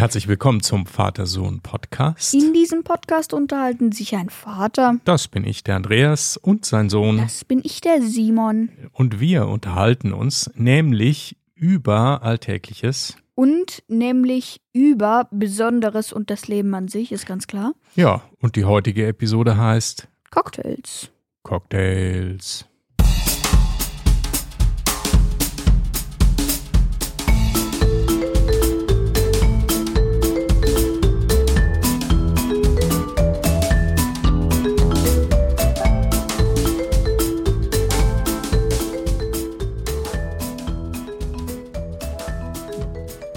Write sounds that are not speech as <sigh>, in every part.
Herzlich willkommen zum Vater-Sohn-Podcast. In diesem Podcast unterhalten sich ein Vater. Das bin ich, der Andreas, und sein Sohn. Das bin ich, der Simon. Und wir unterhalten uns nämlich über Alltägliches. Und nämlich über Besonderes und das Leben an sich, ist ganz klar. Ja, und die heutige Episode heißt Cocktails. Cocktails.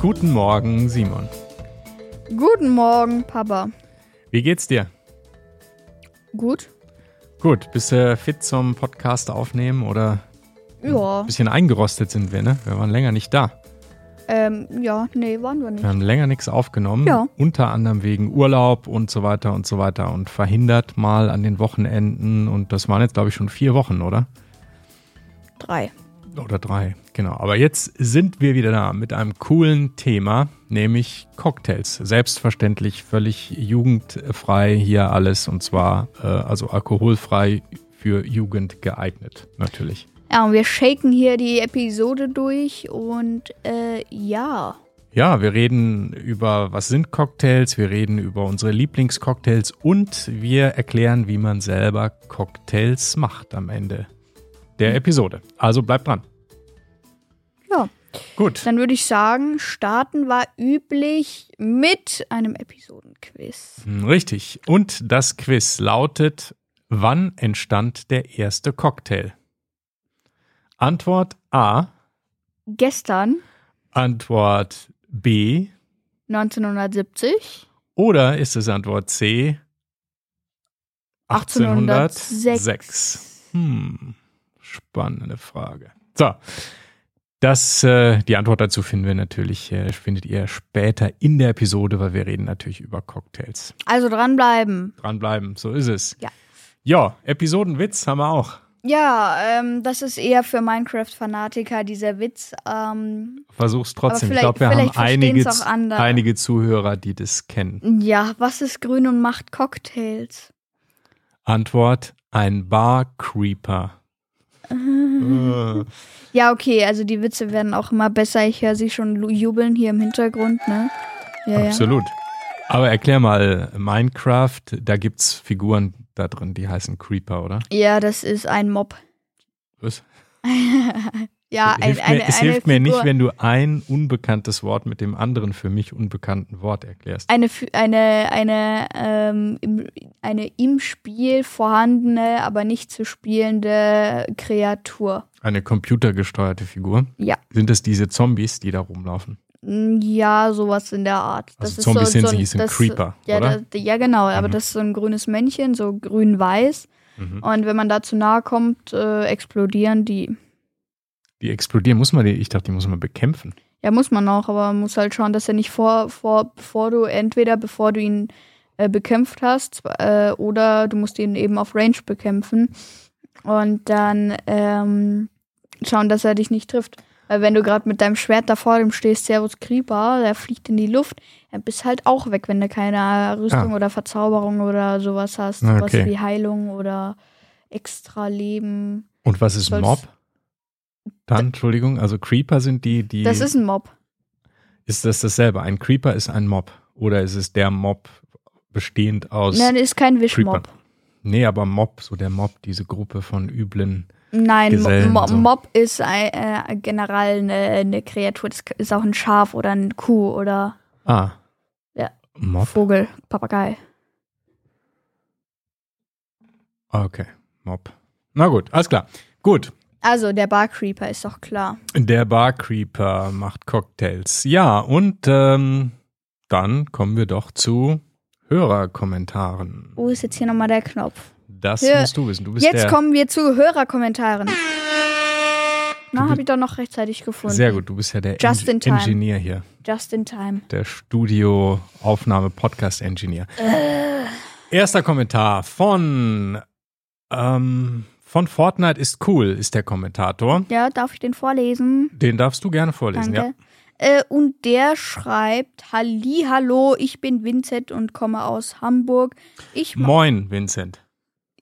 Guten Morgen, Simon. Guten Morgen, Papa. Wie geht's dir? Gut? Gut, bist du fit zum Podcast aufnehmen oder Ja. ein bisschen eingerostet sind wir, ne? Wir waren länger nicht da. Ähm, ja, nee, waren wir Wir nicht. haben länger nichts aufgenommen, Ja. unter anderem wegen Urlaub und so weiter und so weiter und verhindert mal an den Wochenenden und das waren jetzt glaube ich schon vier Wochen, oder? Drei. Oder drei, genau. Aber jetzt sind wir wieder da mit einem coolen Thema, nämlich Cocktails. Selbstverständlich völlig jugendfrei hier alles und zwar äh, also alkoholfrei für Jugend geeignet, natürlich. Ja, und wir shaken hier die Episode durch und äh, ja. Ja, wir reden über, was sind Cocktails, wir reden über unsere Lieblingscocktails und wir erklären, wie man selber Cocktails macht am Ende der Episode. Also bleibt dran. Ja. Gut. Dann würde ich sagen, starten war üblich mit einem Episodenquiz. Hm, Richtig. Und das Quiz lautet, wann entstand der erste Cocktail? Antwort A, Gestern, Antwort B 1970, oder ist es Antwort C 1806? Hm, spannende Frage. So, das, äh, die Antwort dazu finden wir natürlich, äh, findet ihr später in der Episode, weil wir reden natürlich über Cocktails. Also dranbleiben. Dranbleiben, so ist es. Ja. Ja, Episodenwitz haben wir auch. Ja, ähm, das ist eher für Minecraft-Fanatiker, dieser Witz. Ähm, Versuch's trotzdem. Ich glaube, wir haben einige, einige Zuhörer, die das kennen. ja, was ist grün und macht Cocktails? Antwort: Ein Bar-Creeper. Äh, Ja, okay, also die Witze werden auch immer besser. Ich höre sie schon jubeln hier im Hintergrund, ne? Ja, ja. Absolut. Aber erklär mal, Minecraft, da gibt's Figuren da drin, die heißen Creeper, oder? Ja, das ist ein Mob. Was? <laughs> Ja, ein, hilft eine, mir, es eine hilft mir nicht, Figur- wenn du ein unbekanntes Wort mit dem anderen für mich unbekannten Wort erklärst. eine, eine, eine, ähm, im, eine im Spiel vorhandene, aber nicht zu spielende Kreatur. Eine computergesteuerte Figur. Ja. Sind das diese Zombies, die da rumlaufen? Mm, Ja, sowas in der Art. Also Zombies sind sie, sind das- Creeper, ja, oder? Da, ja, genau, aber Mhm. das ist so ein grünes Männchen, so grün-weiß. Mhm. Und wenn man da zu nahe kommt, äh, explodieren die. Die explodieren, muss man die, ich dachte, die muss man bekämpfen. Ja, muss man auch, aber man muss halt schauen, dass er nicht vor, vor, bevor du, entweder bevor du ihn äh, bekämpft hast, äh, oder du musst ihn eben auf Range bekämpfen. Und dann ähm, schauen, dass er dich nicht trifft. Weil wenn du gerade mit deinem Schwert da vor dem stehst, Servus Creeper, der fliegt in die Luft, dann bist halt auch weg, wenn du keine Rüstung Ah. oder Verzauberung oder sowas hast. Ah, Sowas okay. wie Heilung oder extra Leben. Und was ist Mob? Dann, Entschuldigung, also Creeper sind die, die. Das ist ein Mob. Ist das dasselbe? Ein Creeper ist ein Mob. Oder ist es der Mob bestehend aus. Nein, ist kein Wischmob. Nee, aber Mob, so der Mob, diese Gruppe von üblen. Nein, Gesellen, Mo so. Mob ist ein, äh, generell eine, eine Kreatur. Das ist auch ein Schaf oder eine Kuh oder Ah. Ja. Mob. Vogel, Papagei. Okay, Mob. Na gut, alles klar. Gut. Also der Bar Creeper ist doch klar. Der Bar Creeper macht Cocktails. Ja, und ähm, dann kommen wir doch zu Hörerkommentaren. Wo ist jetzt hier nochmal der Knopf? Das Hör- musst du wissen. Du bist Jetzt kommen wir zu Hörerkommentaren. Na, habe ich doch noch rechtzeitig gefunden. Sehr gut, du bist ja der Just Eng. Engineer hier. Just in time. Der Studio-Aufnahme-Podcast-Engineer. Äh. Erster Kommentar von, ähm, von Fortnite ist cool, ist der Kommentator. Ja, darf ich den vorlesen? Den darfst du gerne vorlesen, Danke. äh, und der schreibt: Halli, hallo, ich bin Vincent und komme aus Hamburg. Ich Moin, Vincent.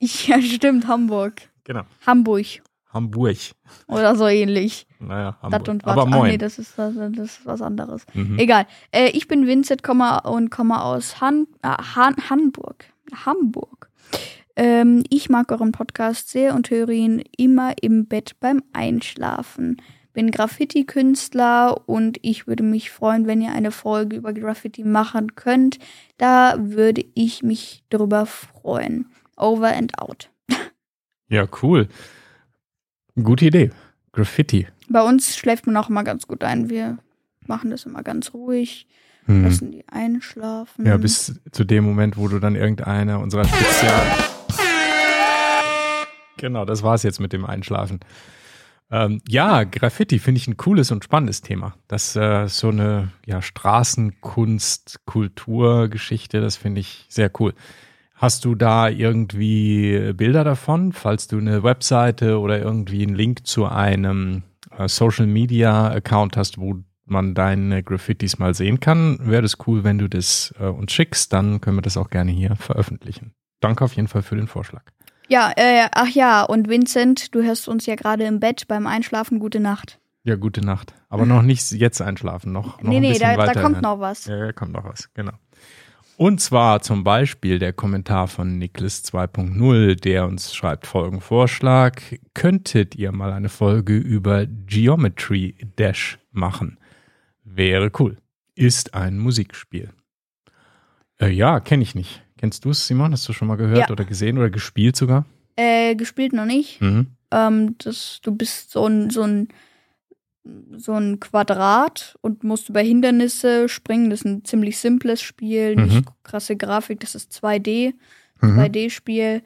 <laughs> Ja, stimmt, Hamburg. Genau. Hamburg Hamburg. oder so ähnlich. Naja, Dat Hamburg. was. Aber Ah, moin. nee, das ist, das, das ist was anderes. mhm. Egal. Äh, ich bin Vincent komme und komme aus Han äh, Han Hamburg. Hamburg. Ähm, ich mag euren Podcast sehr und höre ihn immer im Bett beim Einschlafen. Bin Graffiti-Künstler und ich würde mich freuen, wenn ihr eine Folge über Graffiti machen könnt. Da würde ich mich drüber freuen. Over and out. Ja, cool. Gute Idee. Graffiti. Bei uns schläft man auch immer ganz gut ein. Wir machen das immer ganz ruhig, Hm. lassen die einschlafen. Ja, bis zu dem Moment, wo du dann irgendeiner unserer Spezial. Genau, das war's jetzt mit dem Einschlafen. Ähm, ja, Graffiti finde ich ein cooles und spannendes Thema. Das äh, so eine ja, Straßenkunst, Kulturgeschichte, das finde ich sehr cool. Hast du da irgendwie Bilder davon, falls du eine Webseite oder irgendwie einen Link zu einem äh, Social Media Account hast, wo man deine Graffitis mal sehen kann, wäre das cool, wenn du das äh, uns schickst, dann können wir das auch gerne hier veröffentlichen. Danke auf jeden Fall für den Vorschlag. Ja, äh, ach ja, und Vincent, du hörst uns ja gerade im Bett beim Einschlafen. Gute Nacht. Ja, gute Nacht. Aber noch nicht jetzt einschlafen, noch, noch nee, ein nee, bisschen da, da weiter kommt hören. noch was. Ja, da kommt noch was, genau. Und zwar zum Beispiel der Kommentar von Niklas 2.0, der uns schreibt Folgenvorschlag. Könntet ihr mal eine Folge über Geometry Dash machen? Wäre cool. Ist ein Musikspiel. Äh, ja, kenne ich nicht. Kennst du es, Simon? Hast du schon mal gehört Ja. oder gesehen oder gespielt sogar? Äh, gespielt noch nicht. Mhm. Ähm, das, du bist so ein, so ein so ein Quadrat und musst über Hindernisse springen. Das ist ein ziemlich simples Spiel, Mhm. nicht krasse Grafik, das ist 2D, Mhm. 2D-Spiel.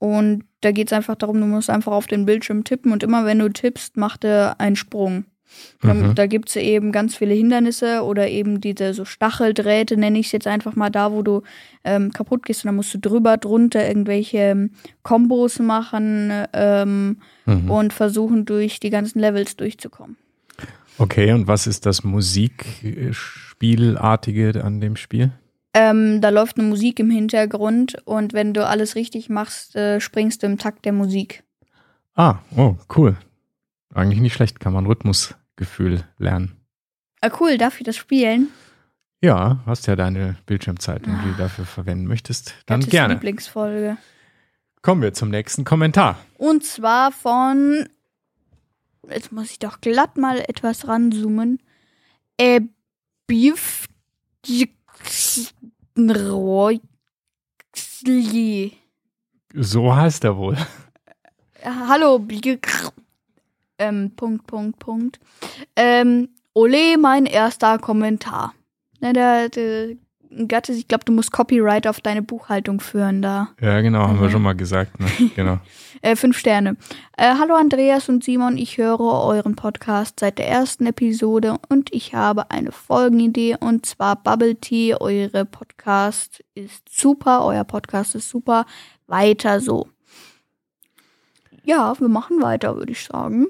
Und da geht es einfach darum, du musst einfach auf den Bildschirm tippen und immer wenn du tippst, macht er einen Sprung. Da, Mhm. da gibt es eben ganz viele Hindernisse oder eben diese so Stacheldrähte, nenne ich es jetzt einfach mal da, wo du ähm, kaputt gehst und dann musst du drüber, drunter irgendwelche ähm, Kombos machen ähm, Mhm. und versuchen, durch die ganzen Levels durchzukommen. Okay, und was ist das Musikspielartige an dem Spiel? Ähm, da läuft eine Musik im Hintergrund und wenn du alles richtig machst, äh, springst du im Takt der Musik. Ah, oh, cool. Eigentlich nicht schlecht, kann man Rhythmusgefühl lernen. Ah, cool, darf ich das spielen? Ja, hast ja deine Bildschirmzeit, wenn du die dafür verwenden möchtest. Dann Gottes gerne. Lieblingsfolge. Kommen wir zum nächsten Kommentar. Und zwar von. Jetzt muss ich doch glatt mal etwas ranzoomen. Äh, Beef. So heißt er wohl. Hallo, ähm, Punkt, Punkt, Punkt. Ähm, Ole, mein erster Kommentar. Ne, der, der Gatte, ich glaube, du musst Copyright auf deine Buchhaltung führen da. Ja, genau, haben wir Mhm. schon mal gesagt. Ne? <laughs> Genau. Äh, fünf Sterne. Äh, hallo Andreas und Simon, ich höre euren Podcast seit der ersten Episode und ich habe eine Folgenidee und zwar Bubble Tea. Eure Podcast ist super, euer Podcast ist super. Weiter so. Ja, wir machen weiter, würde ich sagen.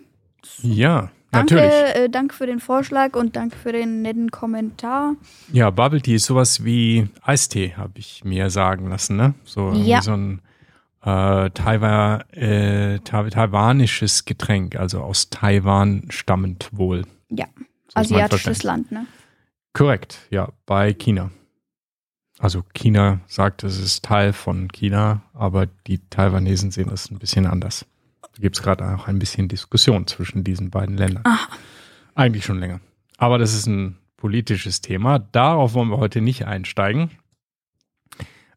Ja, Danke, natürlich. äh, danke für den Vorschlag und danke für den netten Kommentar. Ja, Bubble Tea ist sowas wie Eistee, habe ich mir sagen lassen. Ne? So, Ja. so ein äh, Taiwan, äh, Tai- taiwanisches Getränk, also aus Taiwan stammend wohl. Ja, So asiatisches. Land, ne? Korrekt, ja, bei China. Also China sagt, es ist Teil von China, aber die Taiwanesen sehen es ein bisschen anders. Da gibt es gerade auch ein bisschen Diskussion zwischen diesen beiden Ländern. Ah. Eigentlich schon länger. Aber das ist ein politisches Thema. Darauf wollen wir heute nicht einsteigen.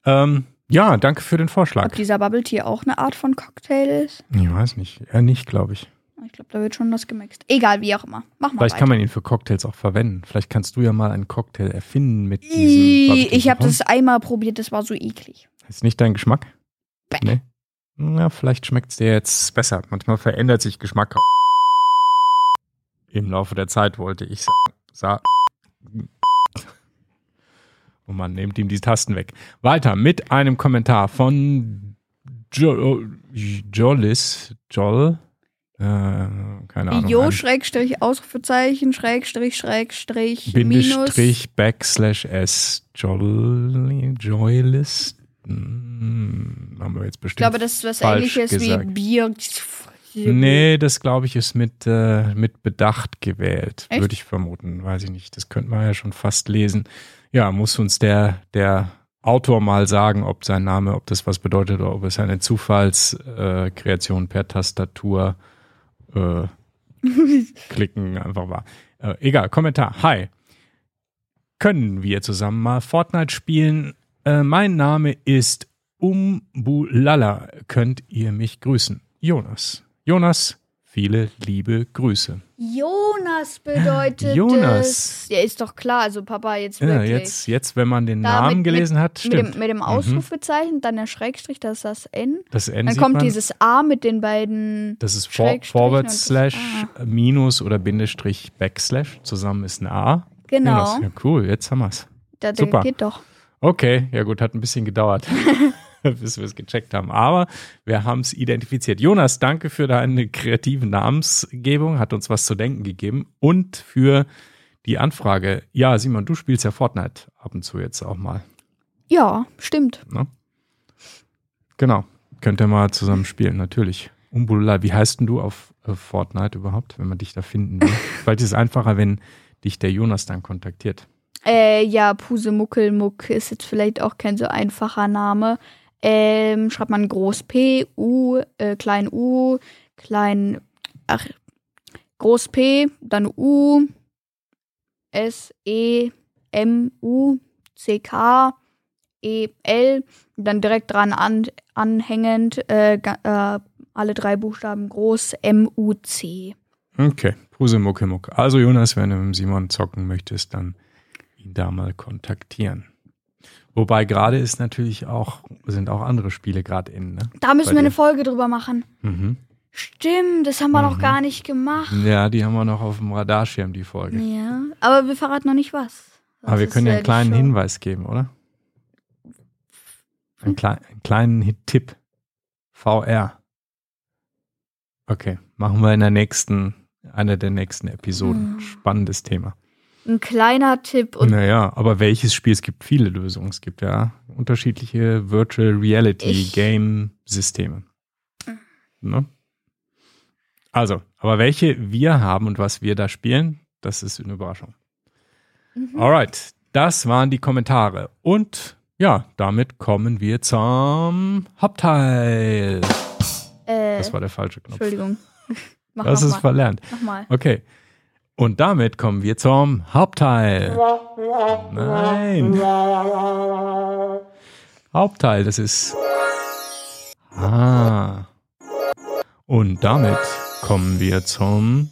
Ähm, ja, danke für den Vorschlag. Ob dieser Bubble Tea auch eine Art von Cocktail ist? Ich weiß nicht. Eher nicht, glaube ich. Ich glaube, da wird schon was gemixt. Egal, wie auch immer. Mach mal Vielleicht weiter. kann man ihn für Cocktails auch verwenden. Vielleicht kannst du ja mal einen Cocktail erfinden mit diesem. Ich habe das einmal probiert, das war so eklig. Ist nicht dein Geschmack? Bäh. Nee. Na, vielleicht schmeckt es dir jetzt besser. Manchmal verändert sich Geschmack. Im Laufe der Zeit wollte ich sagen. Sa Und man nimmt ihm die Tasten weg. Weiter mit einem Kommentar von jo Jollis. Joll? Äh, keine Ahnung. Jo, Schrägstrich, Ausrufezeichen, Schrägstrich, Schrägstrich, Bindestrich, Backslash S. Jolly, Joylist. Hm, haben wir jetzt Ich bestimmt. glaube, das ist was ähnliches gesagt. wie Bier. Nee, das glaube ich ist mit, äh, mit Bedacht gewählt, würde ich vermuten. Weiß ich nicht. Das könnte man ja schon fast lesen. Ja, muss uns der, der Autor mal sagen, ob sein Name, ob das was bedeutet oder ob es eine Zufallskreation äh, per Tastatur äh, <laughs> klicken einfach war. Äh, egal, Kommentar. Hi. Können wir zusammen mal Fortnite spielen? Äh, mein Name ist Umbulala. Könnt ihr mich grüßen? Jonas. Jonas, viele liebe Grüße. Jonas bedeutet Jonas. es. Ja, ist doch klar. Also Papa, jetzt Ja, wirklich. jetzt, jetzt, wenn man den Da Namen mit- gelesen hat, mit, stimmt. dem, mit dem Ausrufezeichen, dann der Schrägstrich, das ist das N. das N Dann kommt man. dieses A mit den beiden. Das ist Schrägstrich Forward Slash, A. Minus oder Bindestrich Backslash. Zusammen ist ein A. Genau. Jonas, ja, cool, jetzt haben wir's. Da, der super. geht doch. Okay, ja gut, hat ein bisschen gedauert, <laughs> bis wir es gecheckt haben. Aber wir haben es identifiziert. Jonas, danke für deine kreative Namensgebung, hat uns was zu denken gegeben und für die Anfrage. Ja, Simon, du spielst ja Fortnite ab und zu jetzt auch mal. Ja, stimmt. Ne? Genau, könnt ihr mal zusammen spielen, natürlich. Umbulala, wie heißt denn du auf äh, Fortnite überhaupt, wenn man dich da finden will? <laughs> Vielleicht ist es einfacher, wenn dich der Jonas dann kontaktiert. Äh, ja, Pusemuckelmuck ist jetzt vielleicht auch kein so einfacher Name. Ähm, schreibt man groß P, U, äh, klein U, klein, ach, groß P, dann U, S, E, M, U, C, K, E, L, dann direkt dran an, anhängend, äh, äh, alle drei Buchstaben groß, M, U, C. Okay, Pusemuckemuck. Also Jonas, wenn du mit Simon zocken möchtest, dann ihn da mal kontaktieren. Wobei gerade ist natürlich auch, sind auch andere Spiele gerade in, ne? Da müssen Bei wir eine dir. Folge drüber machen. Mhm. Stimmt, das haben wir noch Mhm. gar nicht gemacht. Ja, die haben wir noch auf dem Radarschirm, die Folge. Ja, aber wir verraten noch nicht was. Aber wir Sonst können ja einen kleinen Show- Hinweis geben, oder? Einen, klei einen kleinen Hit Tipp. VR. Okay, machen wir in der nächsten, einer der nächsten Episoden. Hm. Spannendes Thema. Ein kleiner Tipp und naja, aber welches Spiel? Es gibt viele Lösungen. Es gibt ja unterschiedliche Virtual Reality Game Systeme. Ne? Also, aber welche wir haben und was wir da spielen, das ist eine Überraschung. Mhm. Alright, das waren die Kommentare. Und ja, damit kommen wir zum Hauptteil. äh, Das war der falsche Knopf. Entschuldigung. <laughs> Mach Das ist nochmal. verlernt. Nochmal. Okay. Und damit kommen wir zum Hauptteil. Nein. Hauptteil, das ist. Ah. Und damit kommen wir zum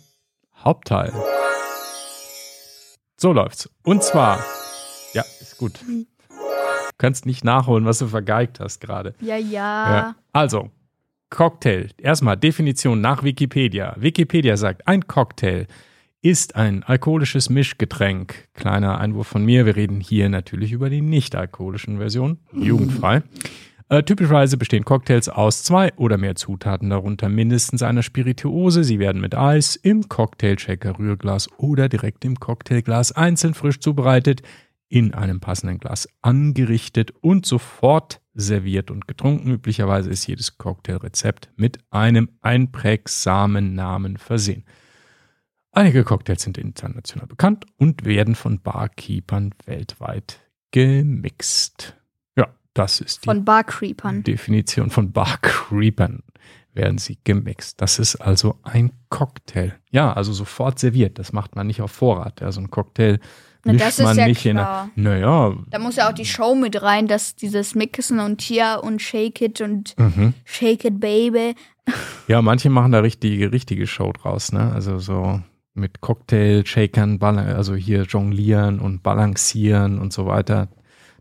Hauptteil. So läuft's. Und zwar. Ja, ist gut. Du kannst nicht nachholen, was du vergeigt hast gerade. Ja, ja. Ja. Also, Cocktail. Erstmal Definition nach Wikipedia. Wikipedia sagt, ein Cocktail ist ein alkoholisches Mischgetränk. Kleiner Einwurf von mir. Wir reden hier natürlich über die nicht-alkoholischen Versionen. <laughs> Jugendfrei. Äh, typischerweise bestehen Cocktails aus zwei oder mehr Zutaten, darunter mindestens einer Spirituose. Sie werden mit Eis, im Cocktailshaker, Rührglas oder direkt im Cocktailglas einzeln frisch zubereitet, in einem passenden Glas angerichtet und sofort serviert und getrunken. Üblicherweise ist jedes Cocktailrezept mit einem einprägsamen Namen versehen. Einige Cocktails sind international bekannt und werden von Barkeepern weltweit gemixt. Ja, das ist die Von Barcreepern. Definition von Barcreepern werden sie gemixt. Das ist also ein Cocktail. Ja, also sofort serviert. Das macht man nicht auf Vorrat. Ja, so ein Cocktail Na, mischt das ist man ja nicht klar. in einer. Naja, Da muss ja auch die Show mit rein, dass dieses Mixen und hier und Shake It und mhm. Shake It Baby. ja, manche machen da richtige, richtige Show draus, ne? Also so mit Cocktail, Shakern, Bala- also hier jonglieren und balancieren und so weiter.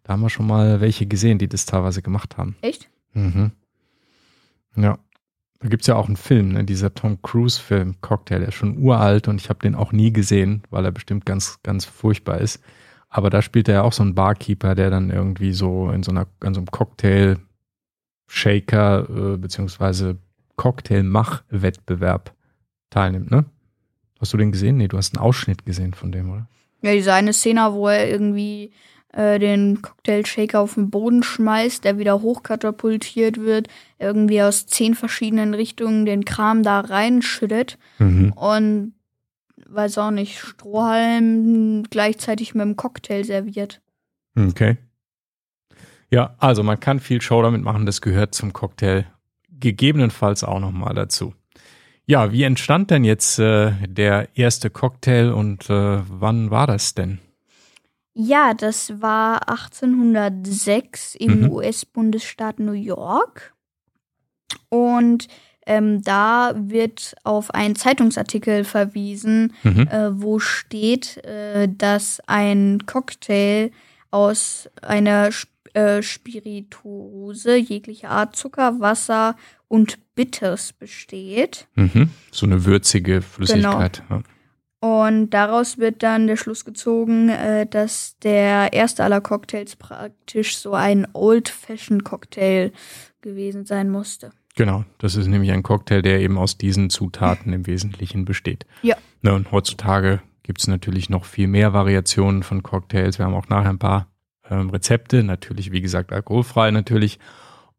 Da haben wir schon mal welche gesehen, die das teilweise gemacht haben. Echt? Mhm. Ja. Da gibt es ja auch einen Film, ne? dieser Tom Cruise-Film, Cocktail, der ist schon uralt und ich habe den auch nie gesehen, weil er bestimmt ganz, ganz furchtbar ist. Aber da spielt er ja auch so einen Barkeeper, der dann irgendwie so in so einer, in so einem Cocktail-Shaker äh, beziehungsweise Cocktail-Mach-Wettbewerb teilnimmt, ne? Hast du den gesehen? Nee, du hast einen Ausschnitt gesehen von dem, oder? Ja, diese eine Szene, wo er irgendwie äh, den Cocktail-Shaker auf den Boden schmeißt, der wieder hochkatapultiert wird, irgendwie aus zehn verschiedenen Richtungen den Kram da reinschüttet Mhm. und weiß auch nicht, Strohhalm gleichzeitig mit dem Cocktail serviert. Okay. Ja, also man kann viel Show damit machen, das gehört zum Cocktail gegebenenfalls auch nochmal dazu. Ja, wie entstand denn jetzt äh, der erste Cocktail und äh, wann war das denn? Ja, das war 1806 im Mhm. US-Bundesstaat New York. Und ähm, da wird auf einen Zeitungsartikel verwiesen, Mhm. äh, wo steht, äh, dass ein Cocktail aus einer äh, Spirituose jeglicher Art Zucker, Wasser und Bitters besteht. Mhm. So eine würzige Flüssigkeit. Ja. Und daraus wird dann der Schluss gezogen, äh, dass der erste aller Cocktails praktisch so ein Old-Fashioned-Cocktail gewesen sein musste. Genau, das ist nämlich ein Cocktail, der eben aus diesen Zutaten im Wesentlichen besteht. Ja. Ne, und heutzutage gibt es natürlich noch viel mehr Variationen von Cocktails. Wir haben auch nachher ein paar ähm, Rezepte, natürlich, wie gesagt, alkoholfrei natürlich.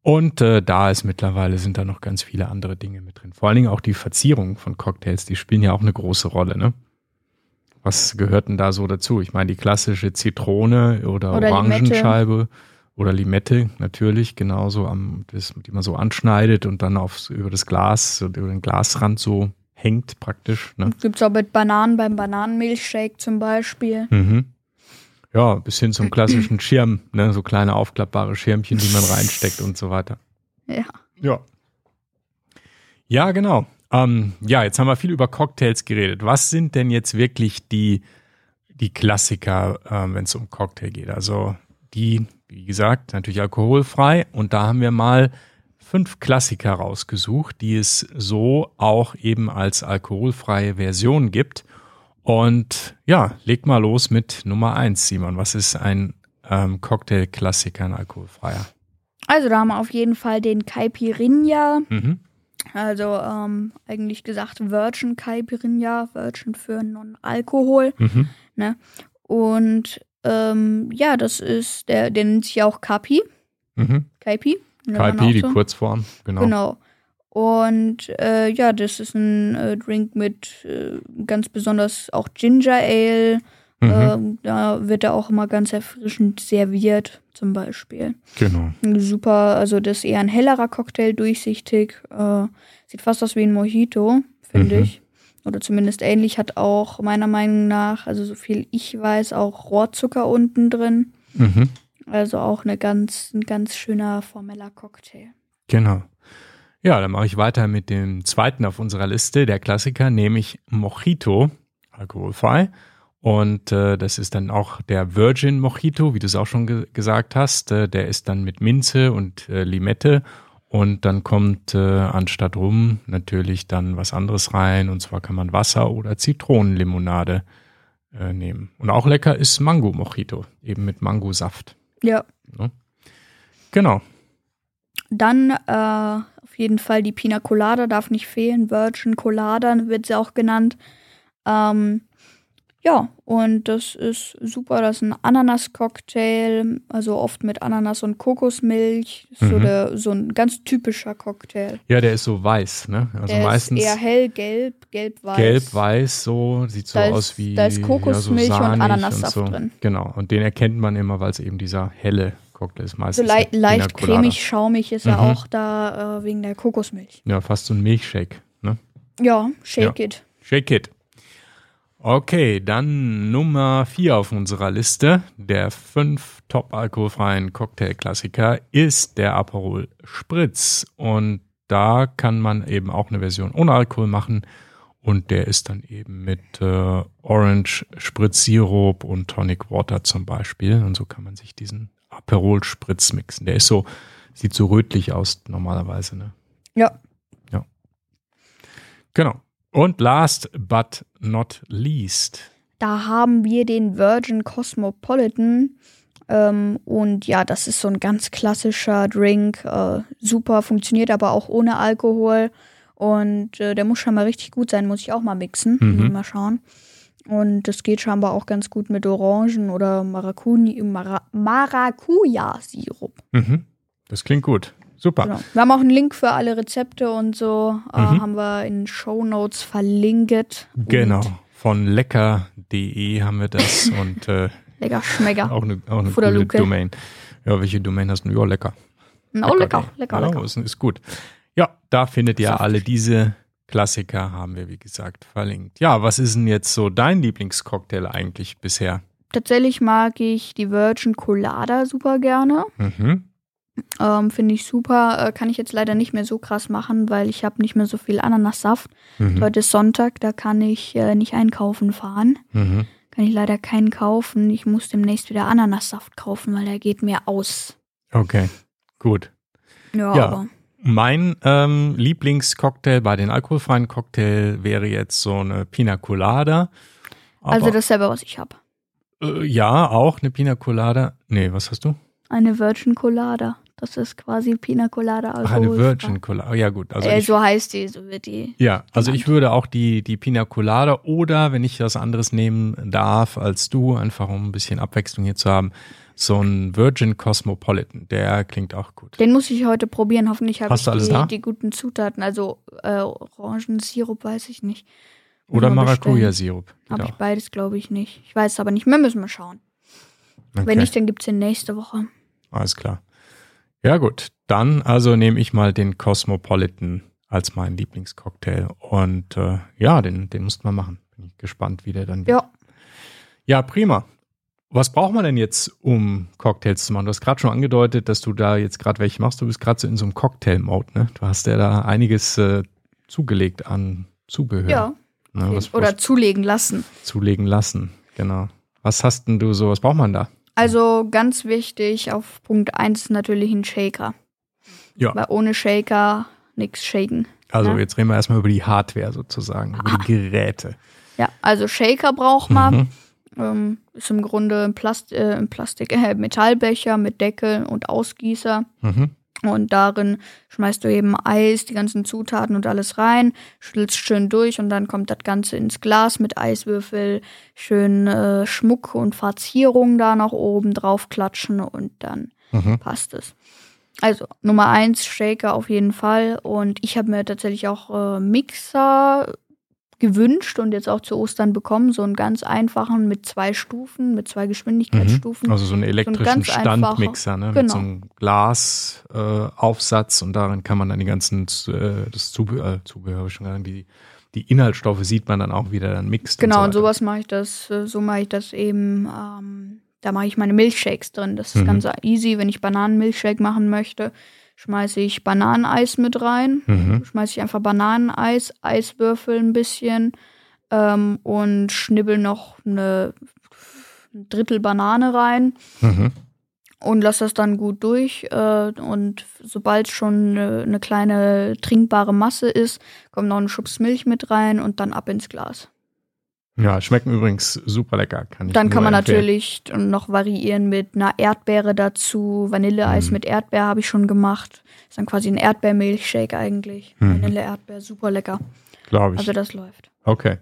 Und äh, da ist mittlerweile sind da noch ganz viele andere Dinge mit drin. Vor allen Dingen auch die Verzierung von Cocktails, die spielen ja auch eine große Rolle, ne? Was gehört denn da so dazu? Ich meine, die klassische Zitrone oder, Oder Orangenscheibe oder Limette natürlich, genauso am, das, die man so anschneidet und dann aufs, über das Glas, über den Glasrand so hängt praktisch. Ne? Gibt's auch mit Bananen beim Bananenmilchshake zum Beispiel. Mhm. Ja, bis hin zum klassischen <clears throat> Schirm, ne? so kleine aufklappbare Schirmchen, die man reinsteckt und so weiter. Ja. Ja. Ja, genau. Ähm, ja, jetzt haben wir viel über Cocktails geredet. Was sind denn jetzt wirklich die, die Klassiker, ähm, wenn es um Cocktail geht? Also die, wie gesagt, natürlich alkoholfrei. Und da haben wir mal fünf Klassiker rausgesucht, die es so auch eben als alkoholfreie Version gibt. Und ja, leg mal los mit Nummer eins, Simon. Was ist ein ähm, Cocktail-Klassiker, ein alkoholfreier? Also da haben wir auf jeden Fall den Caipirinha. Mhm. Also ähm, eigentlich gesagt Virgin Caipirinha, Virgin für Non-Alkohol. Mhm. Und ähm, ja, das ist, der, der nennt sich ja auch Capi. Mhm. Nennt man Kaipi, die so. Kurzform, genau. Genau. Und äh, ja, das ist ein äh, Drink mit äh, ganz besonders auch Ginger Ale. Mhm. Ähm, da wird er auch immer ganz erfrischend serviert, zum Beispiel. Genau. Super, also das ist eher ein hellerer Cocktail, durchsichtig. Äh, sieht fast aus wie ein Mojito, finde Mhm. ich. Oder zumindest ähnlich, hat auch meiner Meinung nach, also so viel ich weiß, auch Rohrzucker unten drin. Mhm. Also auch eine ganz, ein ganz schöner formeller Cocktail. Genau. Ja, dann mache ich weiter mit dem zweiten auf unserer Liste, der Klassiker, nämlich Mojito, alkoholfrei. Und äh, das ist dann auch der Virgin Mojito, wie du es auch schon ge gesagt hast. Äh, der ist dann mit Minze und äh, Limette. Und dann kommt äh, anstatt Rum natürlich dann was anderes rein. Und zwar kann man Wasser oder Zitronenlimonade äh, nehmen. Und auch lecker ist Mango Mojito, eben mit Mangosaft. Ja. Genau. Dann äh, auf jeden Fall die Pina Colada darf nicht fehlen. Virgin Colada wird sie auch genannt. Ähm, ja, und das ist super. Das ist ein Ananas-Cocktail, also oft mit Ananas und Kokosmilch. Ist so, Mhm. der, so ein ganz typischer Cocktail. Ja, der ist so weiß, ne? Also der meistens ist eher hellgelb, gelb-weiß. gelb-weiß, so, sieht so ist- aus wie da ist Kokosmilch ja, so und Ananassaft so. drin. Genau, und den erkennt man immer, weil es eben dieser helle Cocktail ist. So Meistens lei eine leicht cremig, schaumig ist er Mhm. auch da äh, wegen der Kokosmilch. Ja, fast so ein Milchshake, ne? Ja, shake it. Shake it. Okay, dann Nummer vier auf unserer Liste der fünf top alkoholfreien Cocktail-Klassiker ist der Aperol Spritz. Und da kann man eben auch eine Version ohne Alkohol machen. Und der ist dann eben mit äh, Orange Spritzsirup und Tonic Water zum Beispiel. Und so kann man sich diesen Aperol Spritz mixen. Der ist so, sieht so rötlich aus normalerweise, ne? Ja. Genau. Und last but not least. Da haben wir den Virgin Cosmopolitan. Ähm, und ja, das ist so ein ganz klassischer Drink. Äh, super, funktioniert aber auch ohne Alkohol. Und äh, der muss schon mal richtig gut sein, muss ich auch mal mixen. Mhm. Mal schauen. Und das geht scheinbar auch ganz gut mit Orangen oder Mara, Maracuja-Sirup. Mhm. Das klingt gut. Super. Genau. Wir haben auch einen Link für alle Rezepte und so. Äh, Mhm. haben wir in Show Notes verlinkt. Genau. Von lecker.de haben wir das <laughs> und äh, Lecker Schmecker. auch eine, auch eine coole. Domain. Ja, welche Domain hast du? Ja, lecker. Oh, lecker, lecker, ja, lecker. Ist, ist gut. Ja, da findet ihr Saftig. alle diese Klassiker, haben wir, wie gesagt, verlinkt. Ja, was ist denn jetzt so dein Lieblingscocktail eigentlich bisher? Tatsächlich mag ich die Virgin Colada super gerne. Mhm. Ähm, Finde ich super. Äh, kann ich jetzt leider nicht mehr so krass machen, weil ich habe nicht mehr so viel Ananassaft. Mhm. Heute ist Sonntag, da kann ich äh, nicht einkaufen fahren. Mhm. Kann ich leider keinen kaufen. Ich muss demnächst wieder Ananassaft kaufen, weil der geht mir aus. Okay, gut. Ja, Ja. aber Mein ähm, Lieblingscocktail bei den alkoholfreien Cocktail wäre jetzt so eine Pina Colada. Aber, also dasselbe, was ich habe. äh, ja, auch eine Pina Colada. Nee, was hast du? Eine Virgin Colada. Das ist quasi Pina Colada. Ach, eine. Virgin Colada. Ja, gut. Also äh, ich, so heißt die, so wird die. ja, also ich würde auch die, die Pina Colada oder, wenn ich was anderes nehmen darf als du, einfach um ein bisschen Abwechslung hier zu haben, so ein Virgin Cosmopolitan. Der klingt auch gut. Den muss ich heute probieren. Hoffentlich habe ich die, da? die guten Zutaten. Also äh, Orangensirup weiß ich nicht. Muss Oder. Maracuja-Sirup. Habe ich auch. beides, glaube ich, nicht. Ich weiß es aber nicht mehr, müssen wir schauen. Okay. Wenn nicht, dann gibt es den nächste Woche. Alles klar. Ja, gut. Dann also nehme ich mal den Cosmopolitan als meinen Lieblingscocktail. Und äh, ja, den, den muss man machen. Bin ich gespannt, wie der dann wird. Ja, Ja, prima. Was braucht man denn jetzt, um Cocktails zu machen? Du hast gerade schon angedeutet, dass du da jetzt gerade welche machst. Du bist gerade so in so einem Cocktail-Mode, ne? Du hast ja da einiges äh, zugelegt an Zubehör. ja. Ne? Was, Oder was zulegen lassen. zulegen lassen. Genau. Was hast denn du so, was braucht man da? Also ganz wichtig, auf Punkt 1 natürlich ein Shaker. Ja. Weil ohne Shaker nichts shaken. Also Ja. jetzt reden wir erstmal über die Hardware sozusagen, über die Geräte. Ja, also Shaker braucht man. Mhm. Ähm, ist im Grunde ein, Plast äh, Plastik äh, Metallbecher mit Deckel und Ausgießer. Mhm. Und darin schmeißt du eben Eis, die ganzen Zutaten und alles rein, schüttelst schön durch und dann kommt das Ganze ins Glas mit Eiswürfel, schön äh, Schmuck und Verzierung da noch oben drauf klatschen und dann Mhm. passt es. Also Nummer eins Shaker auf jeden Fall und ich habe mir tatsächlich auch äh, Mixer gewünscht und jetzt auch zu Ostern bekommen, so einen ganz einfachen mit zwei Stufen, mit zwei Geschwindigkeitsstufen. Also so einen elektrischen ganz einfacher- Standmixer, ne? Mit Genau. so einem Glasaufsatz äh, und darin kann man dann die ganzen äh, das Zubehör, äh, Zubehör schon gesagt, die, die Inhaltsstoffe sieht man dann auch wieder dann mixt. Genau, und, und so sowas mache ich das, äh, so mache ich das eben, ähm, da mache ich meine Milchshakes drin. Das ist Mhm. ganz easy, wenn ich Bananenmilchshake machen möchte, schmeiße ich Bananeneis mit rein, Mhm. schmeiße ich einfach Bananeneis, Eiswürfel ein bisschen ähm, und schnibbel noch eine ein Drittel Banane rein Mhm. und lasse das dann gut durch. Äh, und sobald schon eine, eine kleine trinkbare Masse ist, kommt noch ein Schubs Milch mit rein und dann ab ins Glas. Ja, schmecken übrigens super lecker. Kann ich Dann kann man empfehlen. natürlich noch variieren mit einer Erdbeere dazu. Vanilleeis Mhm. mit Erdbeer habe ich schon gemacht. Ist dann quasi ein Erdbeermilchshake eigentlich. Mhm. Vanille-Erdbeer, super lecker. Glaube ich. Also das läuft. Okay.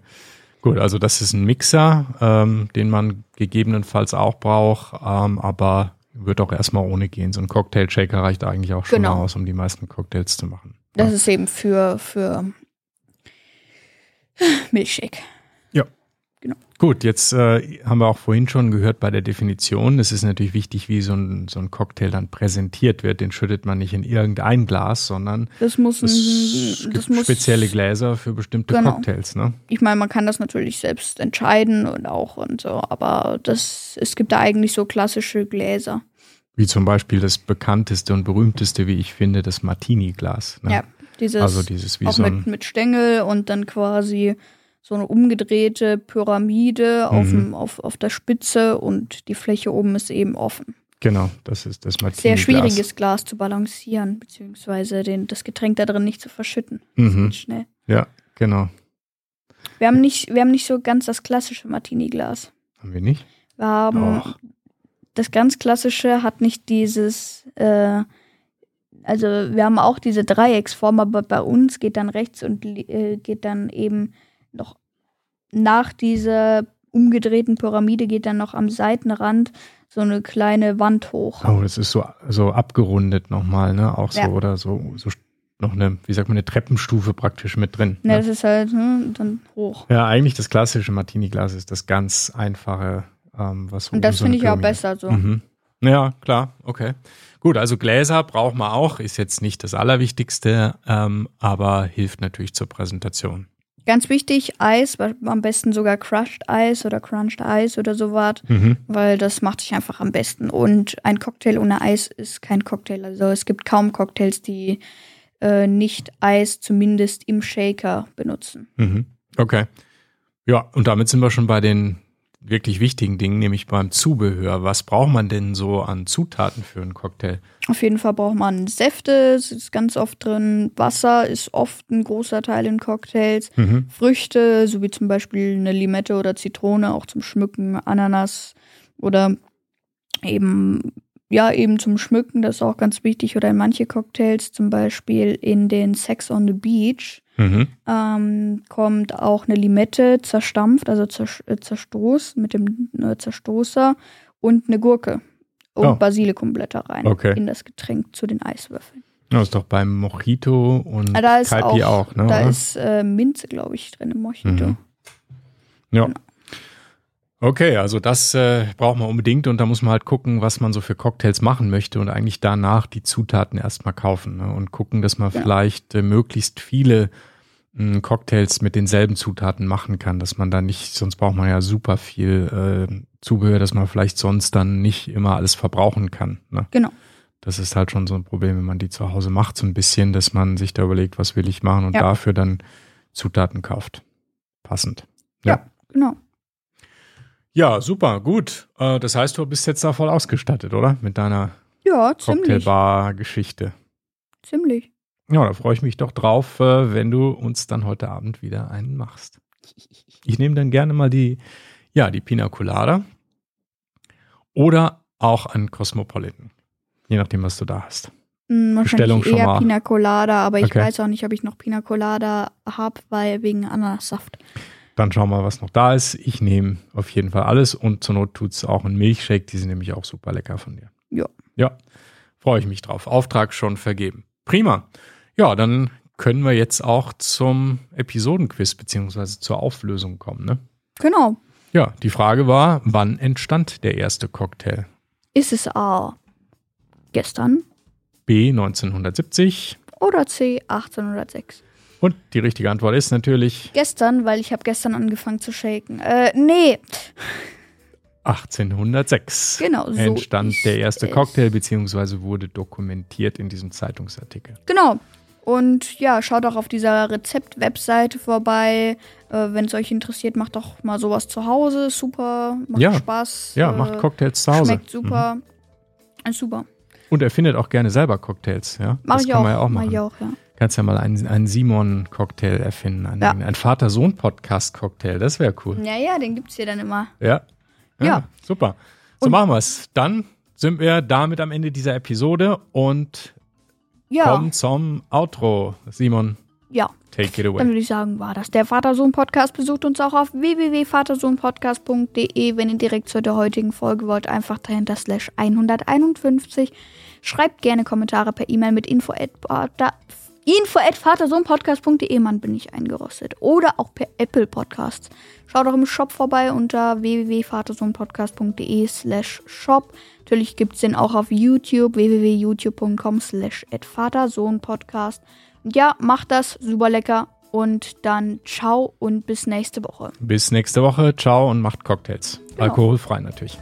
Gut, also das ist ein Mixer, ähm, den man gegebenenfalls auch braucht, ähm, aber wird auch erstmal ohne gehen. So ein Cocktail-Shaker reicht eigentlich auch schon Genau. aus, um die meisten Cocktails zu machen. Das ist eben für, für Milchshake. Gut, jetzt äh, haben wir auch vorhin schon gehört bei der Definition. Es ist natürlich wichtig, wie so ein, so ein Cocktail dann präsentiert wird. Den schüttet man nicht in irgendein Glas, sondern Das muss, es ein, gibt das muss spezielle Gläser für bestimmte Genau. Cocktails. Ne? Ich meine, man kann das natürlich selbst entscheiden und auch und so, aber das, es gibt da eigentlich so klassische Gläser. Wie zum Beispiel das bekannteste und berühmteste, wie ich finde, das Martini-Glas. Ne? Ja, dieses Also dieses wie auch so mit, ein mit Stängel und dann quasi so eine umgedrehte Pyramide auf, Mhm. dem, auf, auf der Spitze und die Fläche oben ist eben offen. Genau, das ist das Martini. Sehr schwieriges Glas zu balancieren, beziehungsweise den, das Getränk da drin nicht zu verschütten. Mhm. Schnell. Ja, genau. Wir haben nicht, wir haben nicht so ganz das klassische Martini-Glas. Haben wir nicht? Wir haben Och. das ganz klassische hat nicht dieses, äh, also wir haben auch diese Dreiecksform, aber bei uns geht dann rechts und äh, geht dann eben noch nach dieser umgedrehten Pyramide geht dann noch am Seitenrand so eine kleine Wand hoch. Oh, das ist so, so abgerundet nochmal, ne? Auch so Ja. oder so, so noch eine, wie sagt man, eine Treppenstufe praktisch mit drin. Ne, ne? das ist halt hm, dann hoch. Ja, eigentlich das klassische Martini-Glas ist das ganz einfache, ähm, was Und das so finde ich auch besser so. Mhm. Ja, klar, okay. Gut, also Gläser braucht man auch, ist jetzt nicht das Allerwichtigste, ähm, aber hilft natürlich zur Präsentation. Ganz wichtig, Eis, am besten sogar Crushed Eis oder Crunched Eis oder sowas, Mhm. weil das macht sich einfach am besten. Und ein Cocktail ohne Eis ist kein Cocktail. Also es gibt kaum Cocktails, die äh, nicht Eis zumindest im Shaker benutzen. Mhm. Okay. Ja, und damit sind wir schon bei den wirklich wichtigen Dingen, nämlich beim Zubehör. Was braucht man denn so an Zutaten für einen Cocktail? Auf jeden Fall braucht man Säfte, es ist ganz oft drin. Wasser ist oft ein großer Teil in Cocktails. Mhm. Früchte, so wie zum Beispiel eine Limette oder Zitrone, auch zum Schmücken, Ananas oder eben, ja, eben zum Schmücken, das ist auch ganz wichtig. Oder in manche Cocktails, zum Beispiel in den Sex on the Beach, Mhm. ähm, kommt auch eine Limette zerstampft, also äh, zerstoßt mit dem äh, Zerstoßer und eine Gurke und Oh. Basilikumblätter rein Okay. in das Getränk zu den Eiswürfeln. Das ist doch beim Mojito und Ah, da ist Kaipi auch, auch, ne? da oder? ist äh, Minze, glaube ich, drin im Mojito. Mhm. Ja. Genau. Okay, also das äh, braucht man unbedingt und da muss man halt gucken, was man so für Cocktails machen möchte und eigentlich danach die Zutaten erstmal kaufen ne? und gucken, dass man Ja. vielleicht äh, möglichst viele mh, Cocktails mit denselben Zutaten machen kann, dass man da nicht, sonst braucht man ja super viel äh, Zubehör, dass man vielleicht sonst dann nicht immer alles verbrauchen kann. Ne? Genau. Das ist halt schon so ein Problem, wenn man die zu Hause macht, so ein bisschen, dass man sich da überlegt, was will ich machen und Ja. dafür dann Zutaten kauft. Passend. Genau. Ja, super, gut. Äh, das heißt, du bist jetzt da voll ausgestattet, oder? Mit deiner Ja, ziemlich. Cocktailbar-Geschichte. Ziemlich. Ja, da freue ich mich doch drauf, äh, wenn du uns dann heute Abend wieder einen machst. Ich nehme dann gerne mal die, ja, die Pina Colada oder auch einen Cosmopolitan. Je nachdem, was du da hast. Hm, Bestellung wahrscheinlich schon eher mal. Pina Colada, aber ich Okay. weiß auch nicht, ob ich noch Pina Colada habe, weil wegen Ananassaft. Dann schauen wir mal, was noch da ist. Ich nehme auf jeden Fall alles und zur Not tut's auch ein Milchshake. Die sind nämlich auch super lecker von dir. Ja. Ja, freue ich mich drauf. Auftrag schon vergeben. Prima. Ja, dann können wir jetzt auch zum Episodenquiz beziehungsweise zur Auflösung kommen. Ne? Genau. Ja, die Frage war, wann entstand der erste Cocktail? Ist es A. Gestern B 1970 oder C. 1806? Und die richtige Antwort ist natürlich Gestern, weil ich habe gestern angefangen zu shaken. Äh, nee. 1806. Genau, so entstand der erste es. Cocktail beziehungsweise wurde dokumentiert in diesem Zeitungsartikel. Genau. Und ja, schaut auch auf dieser Rezept-Webseite vorbei. Äh, Wenn es euch interessiert, macht doch mal sowas zu Hause. Super, macht Ja. Spaß. Ja, äh, macht Cocktails zu Hause. Schmeckt super. Ist super. Mhm. Und erfindet auch gerne selber Cocktails, ja? Mach das ich kann auch. man ja auch Mach machen. ich auch, ja. Kannst ja mal einen, einen Simon-Cocktail erfinden, einen, Ja. einen Vater-Sohn-Podcast-Cocktail, das wäre cool. Ja, ja, den gibt's hier dann immer. Ja. Ja. Super. So Und- machen wir es. Dann sind wir damit am Ende dieser Episode und Ja, kommen zum Outro. Simon, ja. take it Dann away. würde ich sagen, war das der Vater-Sohn-Podcast. Besucht uns auch auf www.vatersohnpodcast.de. Wenn ihr direkt zu der heutigen Folge wollt, einfach dahinter slash 151. Schreibt gerne Kommentare per E-Mail mit info at, info at vatersohnpodcast.de. Mann, bin ich eingerostet. Oder auch per Apple Podcasts. Schaut auch im Shop vorbei unter www.vatersohnpodcast.de slash shop. Natürlich gibt es den auch auf YouTube, www.youtube.com slash at vatersohnpodcast. Und ja, macht das, super lecker. Und dann ciao und bis nächste Woche. Bis nächste Woche. Ciao und macht Cocktails. Genau. Alkoholfrei natürlich.